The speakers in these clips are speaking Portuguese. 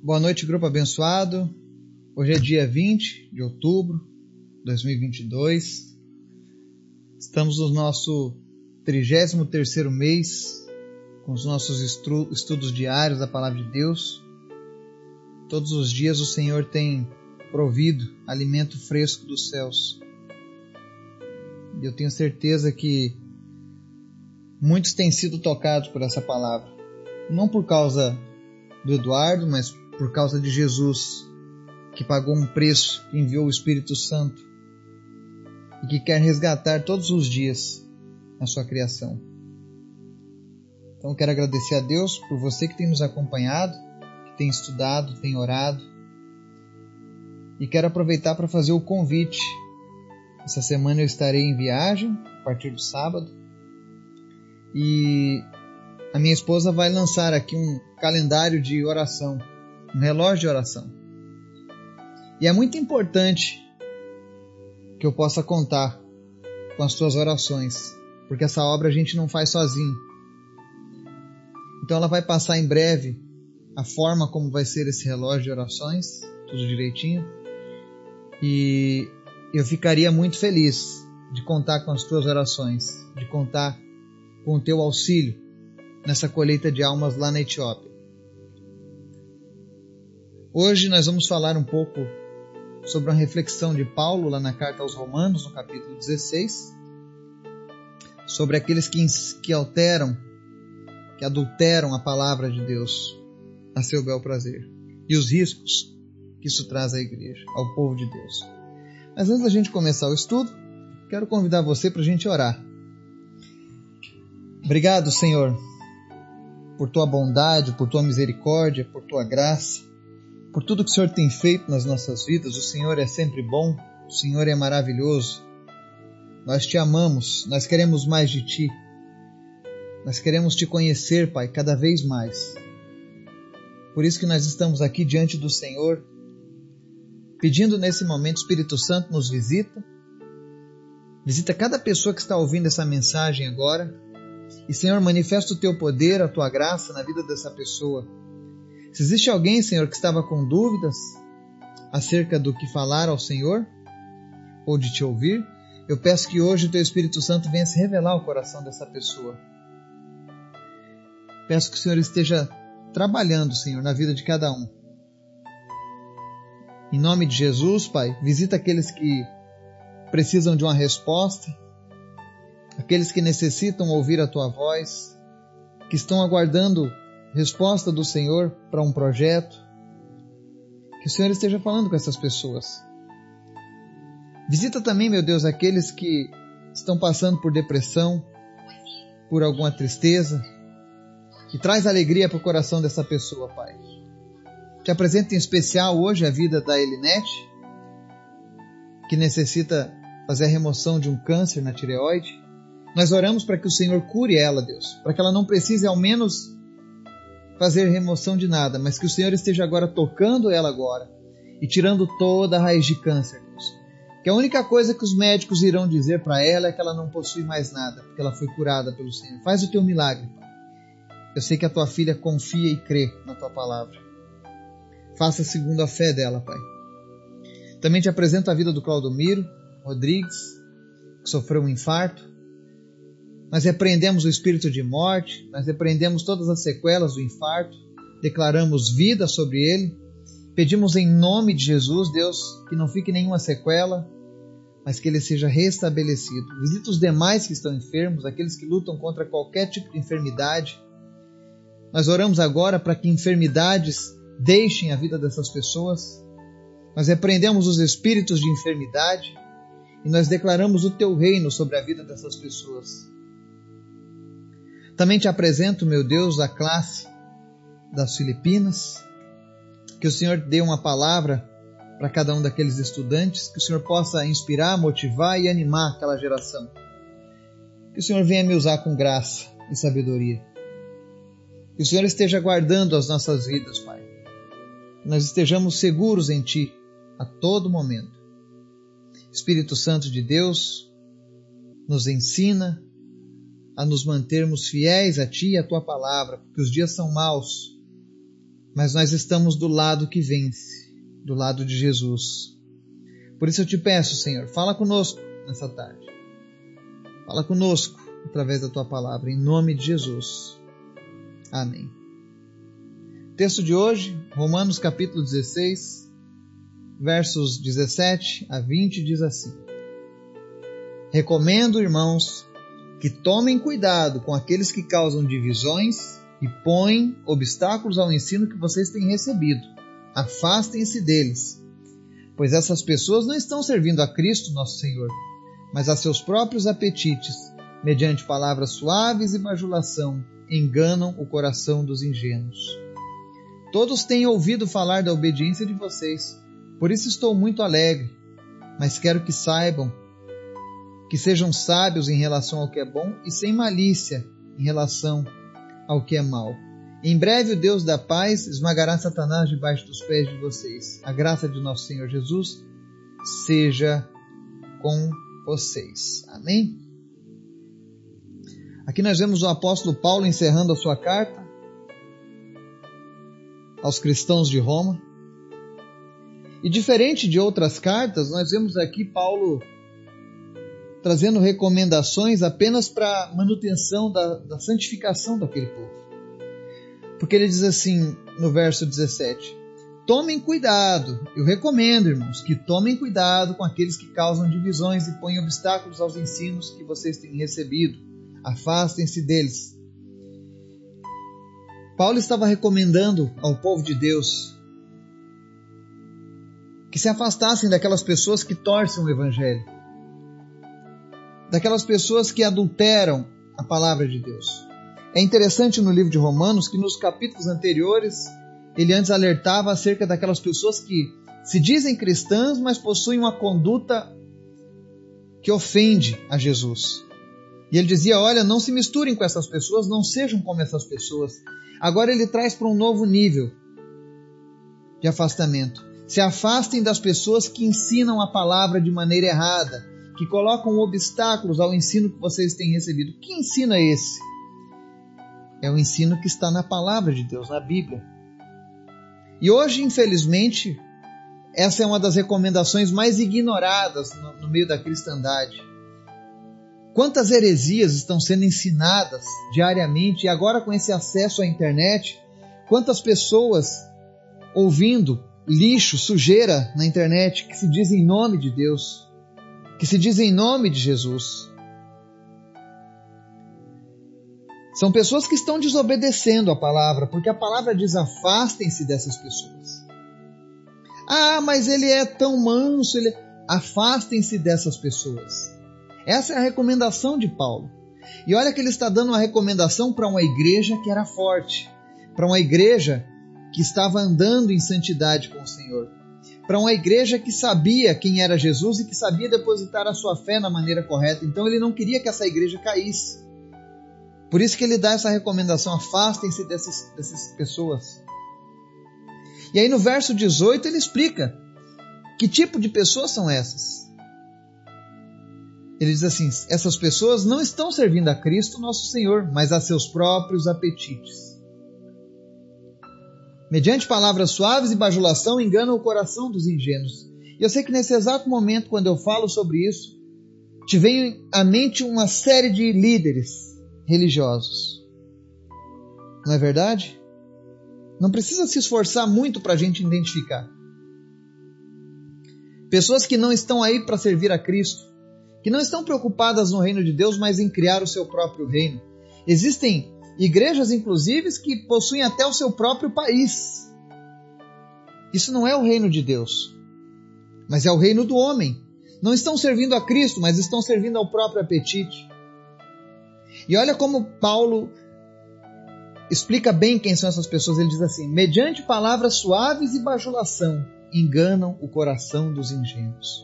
Boa noite, grupo abençoado. Hoje é dia 20 de outubro de 2022. Estamos no nosso 33º mês com os nossos estudos diários da Palavra de Deus. Todos os dias o Senhor tem provido alimento fresco dos céus. E eu tenho certeza que muitos têm sido tocados por essa palavra. Não por causa do Eduardo, mas por causa de Jesus, que pagou um preço, que enviou o Espírito Santo e que quer resgatar todos os dias a sua criação. Então quero agradecer a Deus por você que tem nos acompanhado, que tem estudado, tem orado. E quero aproveitar para fazer o convite. Essa semana eu estarei em viagem, a partir do sábado. E a minha esposa vai lançar aqui um calendário de oração um relógio de oração. E é muito importante que eu possa contar com as tuas orações, porque essa obra a gente não faz sozinho. Então ela vai passar em breve a forma como vai ser esse relógio de orações, tudo direitinho. E eu ficaria muito feliz de contar com as tuas orações, de contar com o teu auxílio nessa colheita de almas lá na Etiópia. Hoje nós vamos falar um pouco sobre uma reflexão de Paulo lá na carta aos Romanos, no capítulo 16, sobre aqueles que, que alteram, que adulteram a palavra de Deus a seu bel prazer e os riscos que isso traz à igreja, ao povo de Deus. Mas antes da gente começar o estudo, quero convidar você para a gente orar. Obrigado, Senhor, por tua bondade, por tua misericórdia, por tua graça por tudo que o Senhor tem feito nas nossas vidas. O Senhor é sempre bom, o Senhor é maravilhoso. Nós te amamos, nós queremos mais de ti. Nós queremos te conhecer, Pai, cada vez mais. Por isso que nós estamos aqui diante do Senhor, pedindo nesse momento, Espírito Santo nos visita. Visita cada pessoa que está ouvindo essa mensagem agora. E, Senhor, manifesta o teu poder, a tua graça na vida dessa pessoa se existe alguém, Senhor, que estava com dúvidas acerca do que falar ao Senhor ou de te ouvir, eu peço que hoje o Teu Espírito Santo venha se revelar ao coração dessa pessoa. Peço que o Senhor esteja trabalhando, Senhor, na vida de cada um. Em nome de Jesus, Pai, visita aqueles que precisam de uma resposta, aqueles que necessitam ouvir a Tua voz, que estão aguardando resposta do Senhor para um projeto. Que o Senhor esteja falando com essas pessoas. Visita também, meu Deus, aqueles que estão passando por depressão, por alguma tristeza, e traz alegria para o coração dessa pessoa, Pai. Te apresento em especial hoje a vida da Elinete, que necessita fazer a remoção de um câncer na tireoide. Nós oramos para que o Senhor cure ela, Deus, para que ela não precise ao menos fazer remoção de nada, mas que o Senhor esteja agora tocando ela agora e tirando toda a raiz de câncer, Deus. Que a única coisa que os médicos irão dizer para ela é que ela não possui mais nada, porque ela foi curada pelo Senhor. Faz o teu milagre. Eu sei que a tua filha confia e crê na tua palavra. Faça segundo a fé dela, Pai. Também te apresento a vida do Claudomiro Rodrigues, que sofreu um infarto. Nós repreendemos o espírito de morte, nós repreendemos todas as sequelas do infarto, declaramos vida sobre ele. Pedimos em nome de Jesus, Deus, que não fique nenhuma sequela, mas que ele seja restabelecido. Visita os demais que estão enfermos, aqueles que lutam contra qualquer tipo de enfermidade. Nós oramos agora para que enfermidades deixem a vida dessas pessoas. Nós repreendemos os espíritos de enfermidade e nós declaramos o teu reino sobre a vida dessas pessoas. Também te apresento, meu Deus, a classe das Filipinas. Que o Senhor dê uma palavra para cada um daqueles estudantes, que o Senhor possa inspirar, motivar e animar aquela geração. Que o Senhor venha me usar com graça e sabedoria. Que o Senhor esteja guardando as nossas vidas, Pai. Que nós estejamos seguros em Ti a todo momento. Espírito Santo de Deus, nos ensina, a nos mantermos fiéis a Ti e a Tua palavra, porque os dias são maus, mas nós estamos do lado que vence, do lado de Jesus. Por isso eu te peço, Senhor, fala conosco nessa tarde. Fala conosco através da tua palavra, em nome de Jesus. Amém. Texto de hoje, Romanos capítulo 16, versos 17 a 20, diz assim: Recomendo, irmãos, que tomem cuidado com aqueles que causam divisões e põem obstáculos ao ensino que vocês têm recebido. Afastem-se deles, pois essas pessoas não estão servindo a Cristo, nosso Senhor, mas a seus próprios apetites, mediante palavras suaves e bajulação, enganam o coração dos ingênuos. Todos têm ouvido falar da obediência de vocês, por isso estou muito alegre, mas quero que saibam que sejam sábios em relação ao que é bom e sem malícia em relação ao que é mal. Em breve o Deus da paz esmagará Satanás debaixo dos pés de vocês. A graça de nosso Senhor Jesus seja com vocês. Amém? Aqui nós vemos o apóstolo Paulo encerrando a sua carta aos cristãos de Roma. E diferente de outras cartas, nós vemos aqui Paulo trazendo recomendações apenas para manutenção da, da santificação daquele povo. Porque ele diz assim no verso 17: Tomem cuidado, eu recomendo, irmãos, que tomem cuidado com aqueles que causam divisões e põem obstáculos aos ensinos que vocês têm recebido. Afastem-se deles. Paulo estava recomendando ao povo de Deus que se afastassem daquelas pessoas que torcem o evangelho daquelas pessoas que adulteram a palavra de Deus. É interessante no livro de Romanos que nos capítulos anteriores ele antes alertava acerca daquelas pessoas que se dizem cristãs, mas possuem uma conduta que ofende a Jesus. E ele dizia: Olha, não se misturem com essas pessoas, não sejam como essas pessoas. Agora ele traz para um novo nível de afastamento. Se afastem das pessoas que ensinam a palavra de maneira errada, que colocam obstáculos ao ensino que vocês têm recebido. Que ensino é esse? É o ensino que está na palavra de Deus, na Bíblia. E hoje, infelizmente, essa é uma das recomendações mais ignoradas no, no meio da cristandade. Quantas heresias estão sendo ensinadas diariamente e agora com esse acesso à internet, quantas pessoas ouvindo lixo, sujeira na internet que se diz em nome de Deus que se diz em nome de Jesus. São pessoas que estão desobedecendo a palavra, porque a palavra diz: afastem-se dessas pessoas. Ah, mas ele é tão manso, ele... afastem-se dessas pessoas. Essa é a recomendação de Paulo. E olha que ele está dando uma recomendação para uma igreja que era forte, para uma igreja que estava andando em santidade com o Senhor para uma igreja que sabia quem era Jesus e que sabia depositar a sua fé na maneira correta. Então ele não queria que essa igreja caísse. Por isso que ele dá essa recomendação: afastem-se dessas, dessas pessoas. E aí no verso 18 ele explica que tipo de pessoas são essas. Ele diz assim: essas pessoas não estão servindo a Cristo, nosso Senhor, mas a seus próprios apetites mediante palavras suaves e bajulação, enganam o coração dos ingênuos. E eu sei que nesse exato momento, quando eu falo sobre isso, te vem à mente uma série de líderes religiosos. Não é verdade? Não precisa se esforçar muito para a gente identificar. Pessoas que não estão aí para servir a Cristo, que não estão preocupadas no reino de Deus, mas em criar o seu próprio reino. Existem Igrejas, inclusive, que possuem até o seu próprio país. Isso não é o reino de Deus, mas é o reino do homem. Não estão servindo a Cristo, mas estão servindo ao próprio apetite. E olha como Paulo explica bem quem são essas pessoas. Ele diz assim: mediante palavras suaves e bajulação, enganam o coração dos ingênuos.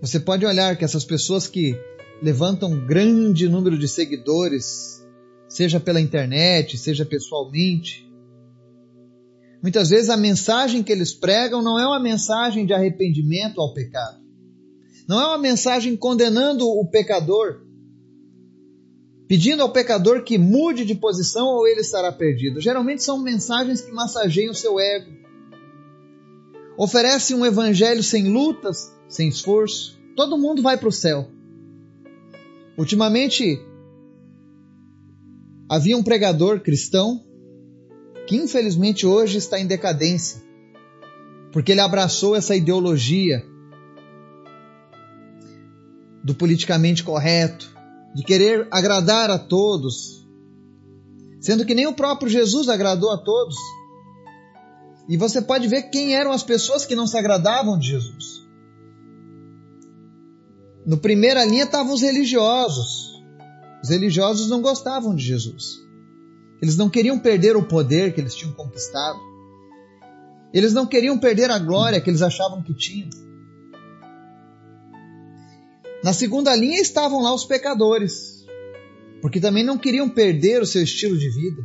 Você pode olhar que essas pessoas que levantam um grande número de seguidores, seja pela internet, seja pessoalmente. Muitas vezes a mensagem que eles pregam não é uma mensagem de arrependimento ao pecado. Não é uma mensagem condenando o pecador pedindo ao pecador que mude de posição ou ele estará perdido. Geralmente são mensagens que massageiam o seu ego. Oferece um evangelho sem lutas, sem esforço. Todo mundo vai para o céu. Ultimamente, havia um pregador cristão que infelizmente hoje está em decadência, porque ele abraçou essa ideologia do politicamente correto, de querer agradar a todos, sendo que nem o próprio Jesus agradou a todos. E você pode ver quem eram as pessoas que não se agradavam de Jesus. No primeira linha estavam os religiosos. Os religiosos não gostavam de Jesus. Eles não queriam perder o poder que eles tinham conquistado. Eles não queriam perder a glória que eles achavam que tinham. Na segunda linha estavam lá os pecadores, porque também não queriam perder o seu estilo de vida.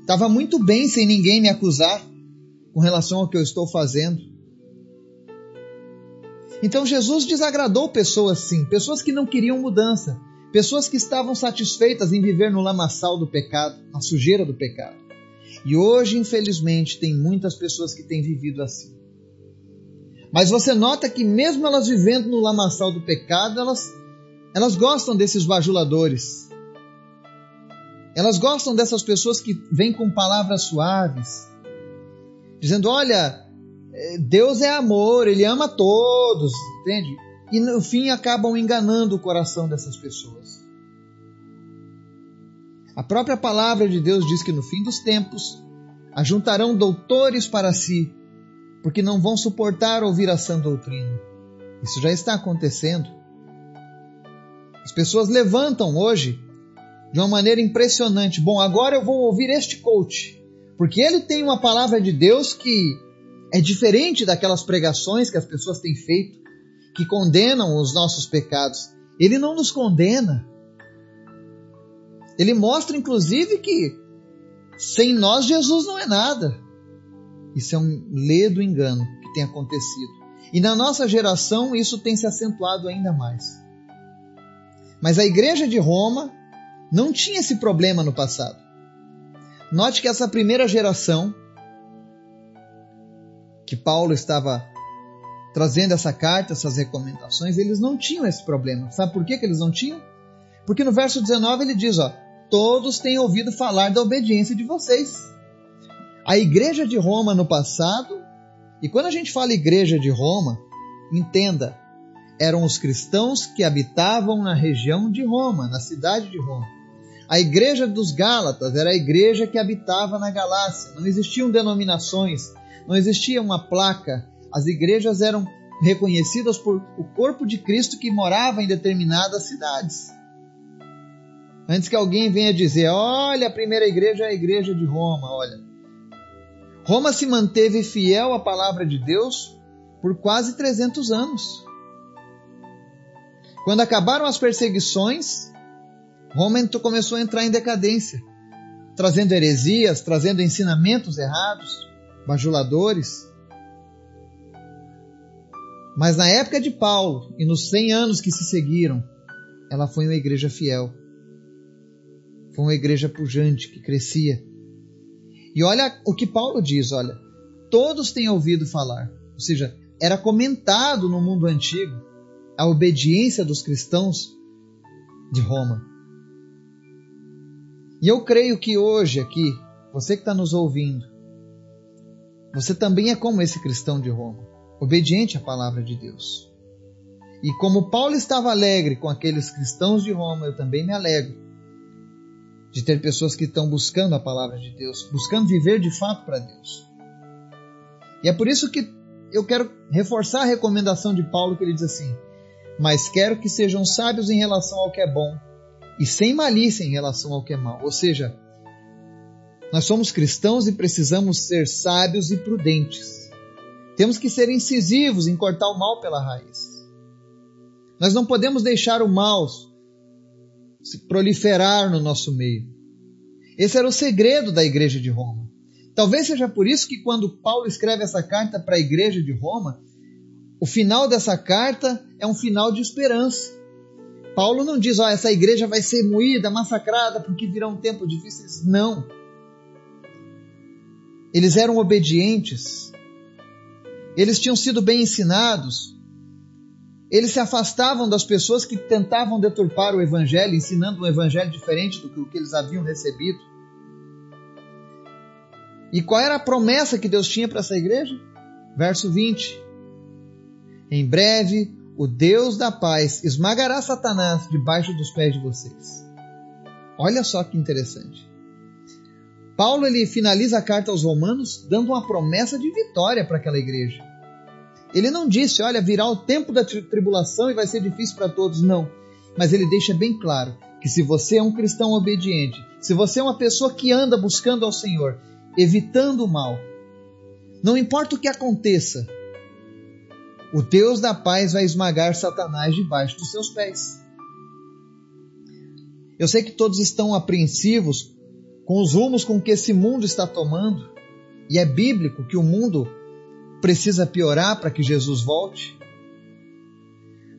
Estava muito bem sem ninguém me acusar com relação ao que eu estou fazendo. Então Jesus desagradou pessoas sim, pessoas que não queriam mudança, pessoas que estavam satisfeitas em viver no lamaçal do pecado, na sujeira do pecado. E hoje, infelizmente, tem muitas pessoas que têm vivido assim. Mas você nota que mesmo elas vivendo no lamaçal do pecado, elas, elas gostam desses bajuladores. Elas gostam dessas pessoas que vêm com palavras suaves, dizendo: Olha, Deus é amor, Ele ama todos, entende? E no fim acabam enganando o coração dessas pessoas. A própria palavra de Deus diz que no fim dos tempos ajuntarão doutores para si, porque não vão suportar ouvir a sã doutrina. Isso já está acontecendo. As pessoas levantam hoje de uma maneira impressionante. Bom, agora eu vou ouvir este coach, porque ele tem uma palavra de Deus que é diferente daquelas pregações que as pessoas têm feito, que condenam os nossos pecados. Ele não nos condena. Ele mostra, inclusive, que sem nós Jesus não é nada. Isso é um ledo engano que tem acontecido. E na nossa geração isso tem se acentuado ainda mais. Mas a igreja de Roma não tinha esse problema no passado. Note que essa primeira geração, que Paulo estava trazendo essa carta, essas recomendações, eles não tinham esse problema. Sabe por que, que eles não tinham? Porque no verso 19 ele diz: ó, todos têm ouvido falar da obediência de vocês a igreja de Roma no passado, e quando a gente fala igreja de Roma, entenda, eram os cristãos que habitavam na região de Roma, na cidade de Roma. A igreja dos Gálatas era a igreja que habitava na Galácia. Não existiam denominações, não existia uma placa. As igrejas eram reconhecidas por o corpo de Cristo que morava em determinadas cidades. Antes que alguém venha dizer, olha, a primeira igreja é a igreja de Roma, olha. Roma se manteve fiel à palavra de Deus por quase 300 anos. Quando acabaram as perseguições, Roma começou a entrar em decadência, trazendo heresias, trazendo ensinamentos errados, bajuladores. Mas na época de Paulo e nos 100 anos que se seguiram, ela foi uma igreja fiel. Foi uma igreja pujante que crescia e olha o que Paulo diz, olha, todos têm ouvido falar, ou seja, era comentado no mundo antigo a obediência dos cristãos de Roma. E eu creio que hoje aqui, você que está nos ouvindo, você também é como esse cristão de Roma, obediente à palavra de Deus. E como Paulo estava alegre com aqueles cristãos de Roma, eu também me alegro de ter pessoas que estão buscando a palavra de Deus, buscando viver de fato para Deus. E é por isso que eu quero reforçar a recomendação de Paulo que ele diz assim: "Mas quero que sejam sábios em relação ao que é bom e sem malícia em relação ao que é mal". Ou seja, nós somos cristãos e precisamos ser sábios e prudentes. Temos que ser incisivos em cortar o mal pela raiz. Nós não podemos deixar o mal se proliferar no nosso meio. Esse era o segredo da igreja de Roma. Talvez seja por isso que quando Paulo escreve essa carta para a igreja de Roma, o final dessa carta é um final de esperança. Paulo não diz, ó, oh, essa igreja vai ser moída, massacrada, porque virá um tempo difícil. Não. Eles eram obedientes. Eles tinham sido bem ensinados. Eles se afastavam das pessoas que tentavam deturpar o evangelho, ensinando um evangelho diferente do que eles haviam recebido. E qual era a promessa que Deus tinha para essa igreja? Verso 20. Em breve o Deus da paz esmagará Satanás debaixo dos pés de vocês. Olha só que interessante. Paulo ele finaliza a carta aos Romanos dando uma promessa de vitória para aquela igreja. Ele não disse, olha, virá o tempo da tribulação e vai ser difícil para todos, não. Mas ele deixa bem claro que se você é um cristão obediente, se você é uma pessoa que anda buscando ao Senhor, evitando o mal, não importa o que aconteça, o Deus da paz vai esmagar Satanás debaixo dos seus pés. Eu sei que todos estão apreensivos com os rumos com que esse mundo está tomando, e é bíblico que o mundo precisa piorar para que Jesus volte.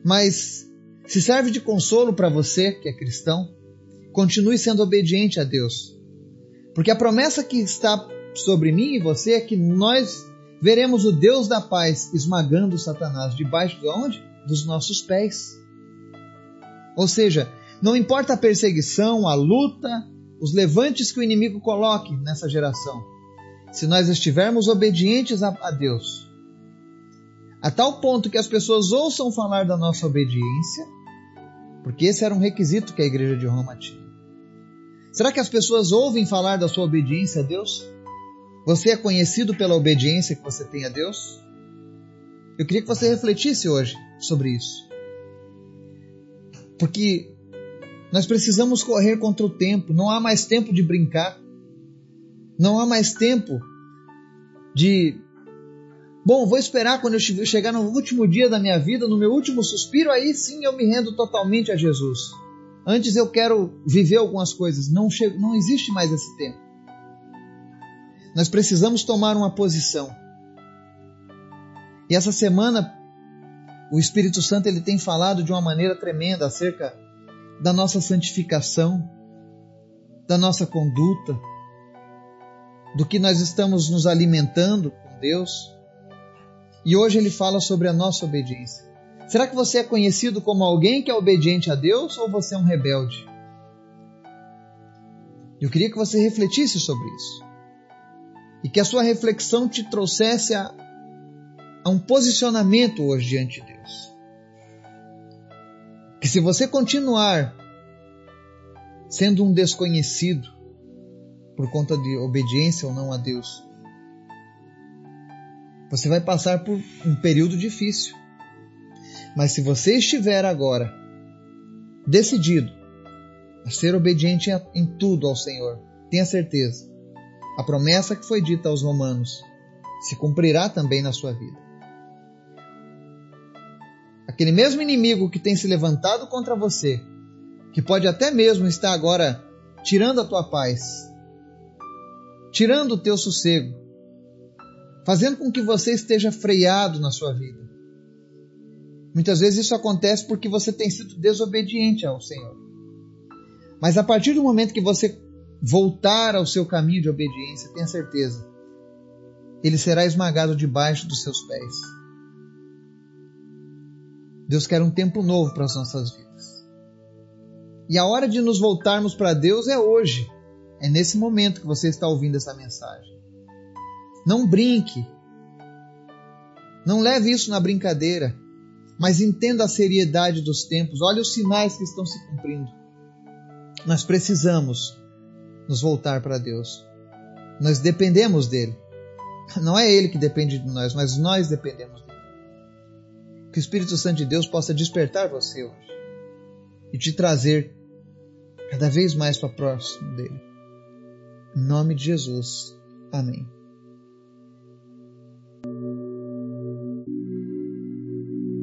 Mas se serve de consolo para você que é cristão, continue sendo obediente a Deus. Porque a promessa que está sobre mim e você é que nós veremos o Deus da paz esmagando Satanás debaixo de onde? Dos nossos pés. Ou seja, não importa a perseguição, a luta, os levantes que o inimigo coloque nessa geração, se nós estivermos obedientes a, a Deus, a tal ponto que as pessoas ouçam falar da nossa obediência, porque esse era um requisito que a igreja de Roma tinha. Será que as pessoas ouvem falar da sua obediência a Deus? Você é conhecido pela obediência que você tem a Deus? Eu queria que você refletisse hoje sobre isso. Porque nós precisamos correr contra o tempo, não há mais tempo de brincar. Não há mais tempo de Bom, vou esperar quando eu chegar no último dia da minha vida, no meu último suspiro, aí sim eu me rendo totalmente a Jesus. Antes eu quero viver algumas coisas. Não, chego, não existe mais esse tempo. Nós precisamos tomar uma posição. E essa semana o Espírito Santo ele tem falado de uma maneira tremenda acerca da nossa santificação, da nossa conduta, do que nós estamos nos alimentando com Deus. E hoje ele fala sobre a nossa obediência. Será que você é conhecido como alguém que é obediente a Deus ou você é um rebelde? Eu queria que você refletisse sobre isso e que a sua reflexão te trouxesse a, a um posicionamento hoje diante de Deus. Se você continuar sendo um desconhecido por conta de obediência ou não a Deus, você vai passar por um período difícil. Mas se você estiver agora decidido a ser obediente em tudo ao Senhor, tenha certeza a promessa que foi dita aos romanos se cumprirá também na sua vida. Aquele mesmo inimigo que tem se levantado contra você, que pode até mesmo estar agora tirando a tua paz, tirando o teu sossego, fazendo com que você esteja freado na sua vida. Muitas vezes isso acontece porque você tem sido desobediente ao Senhor. Mas a partir do momento que você voltar ao seu caminho de obediência, tenha certeza, ele será esmagado debaixo dos seus pés. Deus quer um tempo novo para as nossas vidas. E a hora de nos voltarmos para Deus é hoje. É nesse momento que você está ouvindo essa mensagem. Não brinque. Não leve isso na brincadeira. Mas entenda a seriedade dos tempos. Olhe os sinais que estão se cumprindo. Nós precisamos nos voltar para Deus. Nós dependemos dele. Não é ele que depende de nós, mas nós dependemos. Que o Espírito Santo de Deus possa despertar você hoje e te trazer cada vez mais para próximo dele. Em nome de Jesus. Amém.